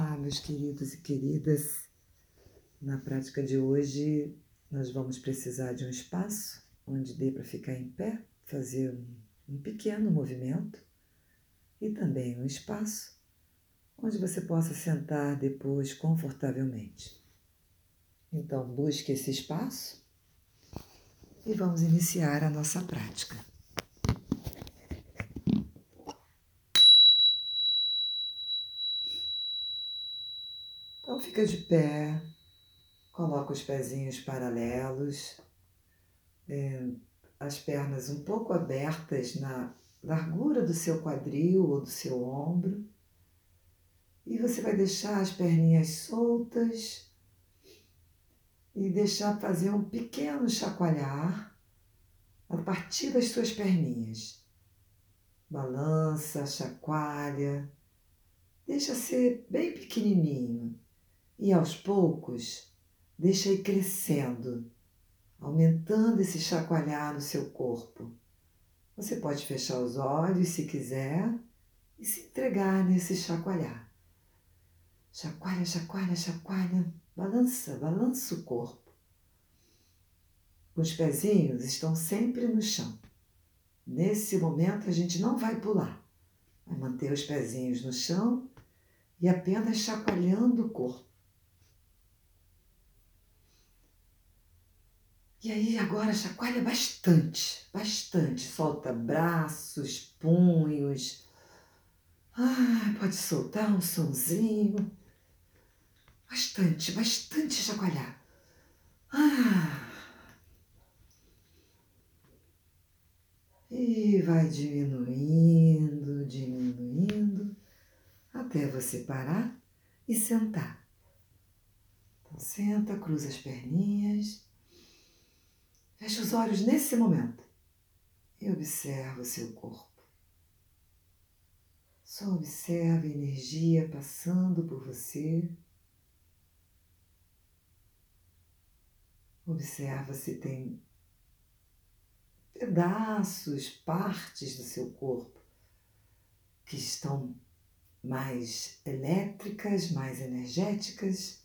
Olá, meus queridos e queridas. Na prática de hoje, nós vamos precisar de um espaço onde dê para ficar em pé, fazer um, pequeno movimento e também um espaço onde você possa sentar depois confortavelmente. Então, busque esse espaço e vamos iniciar a nossa prática. Então, fica de pé, coloca os pezinhos paralelos, é, as pernas um pouco abertas na largura do seu quadril ou do seu ombro. E você vai deixar as perninhas soltas e deixar fazer um pequeno chacoalhar a partir das suas perninhas. Balança, chacoalha, deixa ser bem pequenininho e aos poucos deixa crescendo, aumentando esse chacoalhar no seu corpo. Você pode fechar os olhos se quiser e se entregar nesse chacoalhar. Chacoalha, chacoalha, chacoalha Balança, balança o corpo. Os pezinhos estão sempre no chão. Nesse momento a gente não vai pular. Vai manter os pezinhos no chão e apenas chacoalhando o corpo. E aí agora chacoalha bastante, bastante. Solta braços, punhos. Ah, pode soltar um sonzinho. Bastante, bastante chacoalhar. Ah. E vai diminuindo, diminuindo, até você parar e sentar. Então, senta, cruza as perninhas, fecha os olhos nesse momento e observa o seu corpo. Só observa a energia passando por você. Observa se tem pedaços, partes do seu corpo que estão mais elétricas, mais energéticas,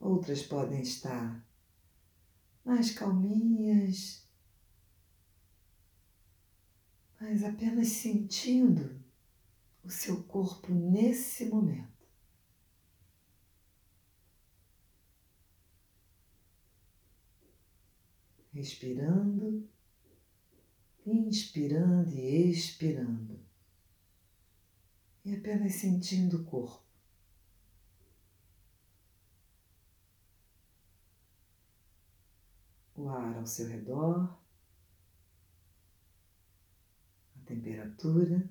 outras podem estar mais calminhas, mas apenas sentindo o seu corpo nesse momento. respirando, inspirando e expirando, e apenas sentindo o corpo. O ar ao seu redor, a temperatura,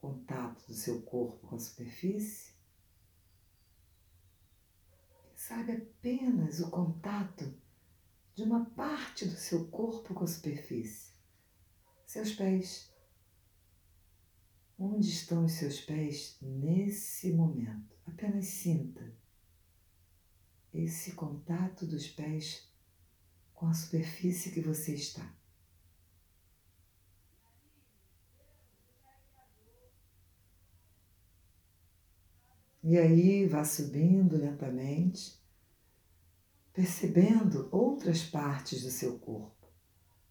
contato do seu corpo com a superfície sabe apenas o contato de uma parte do seu corpo com a superfície. Seus pés. Onde estão os seus pés nesse momento? Apenas sinta esse contato dos pés com a superfície que você está. E aí vá subindo lentamente, percebendo outras partes do seu corpo,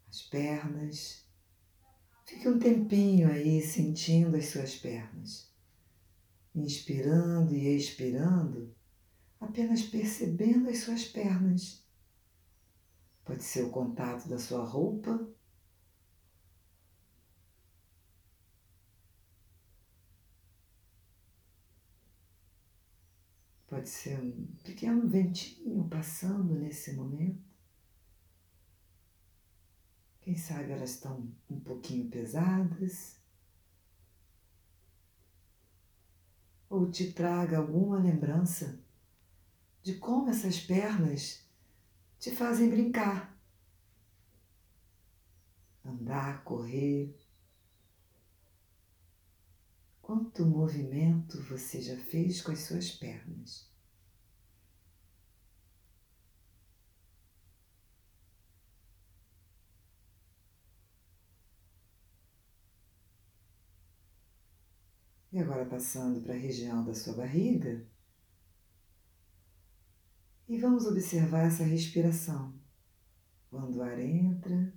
as pernas. Fique um tempinho aí sentindo as suas pernas, inspirando e expirando, apenas percebendo as suas pernas. Pode ser o contato da sua roupa Pode ser um pequeno ventinho passando nesse momento. Quem sabe elas estão um pouquinho pesadas. Ou te traga alguma lembrança de como essas pernas te fazem brincar. Andar, correr. Quanto movimento você já fez com as suas pernas? E agora passando para a região da sua barriga. E vamos observar essa respiração. Quando o ar entra,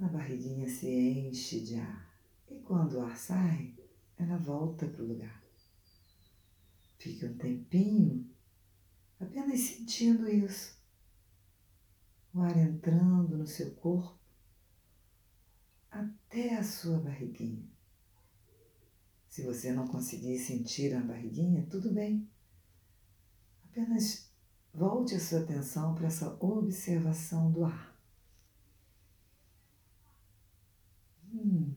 a barriguinha se enche de ar. E quando o ar sai, ela volta para o lugar. Fique um tempinho apenas sentindo isso. O ar entrando no seu corpo até a sua barriguinha. Se você não conseguir sentir a barriguinha, tudo bem. Apenas volte a sua atenção para essa observação do ar. Hum.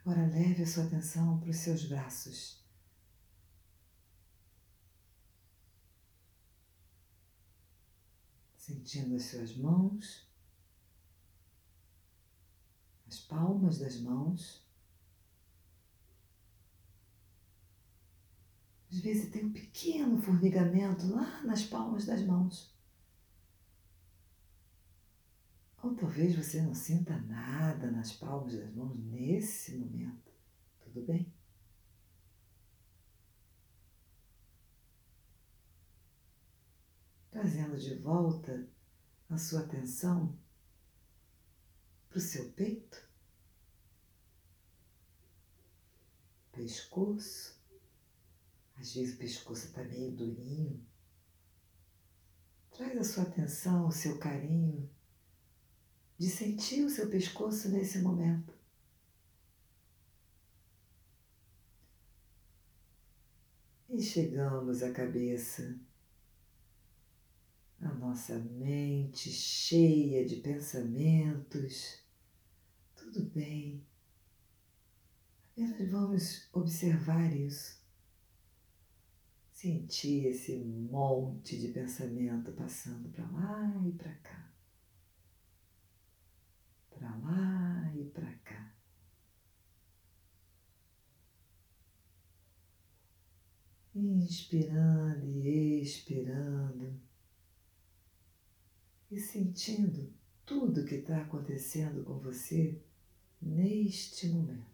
Agora leve a sua atenção para os seus braços. Sentindo as suas mãos, as palmas das mãos. Às vezes tem um pequeno formigamento lá nas palmas das mãos. Ou talvez você não sinta nada nas palmas das mãos nesse momento. Tudo bem? Trazendo de volta a sua atenção para o seu peito, pescoço. Às vezes o pescoço está meio durinho. Traz a sua atenção, o seu carinho de sentir o seu pescoço nesse momento. E chegamos à cabeça, a nossa mente cheia de pensamentos. Tudo bem, apenas vamos observar isso. Sentir esse monte de pensamento passando para lá e para cá para lá e para cá. Inspirando e expirando, e sentindo tudo que está acontecendo com você neste momento.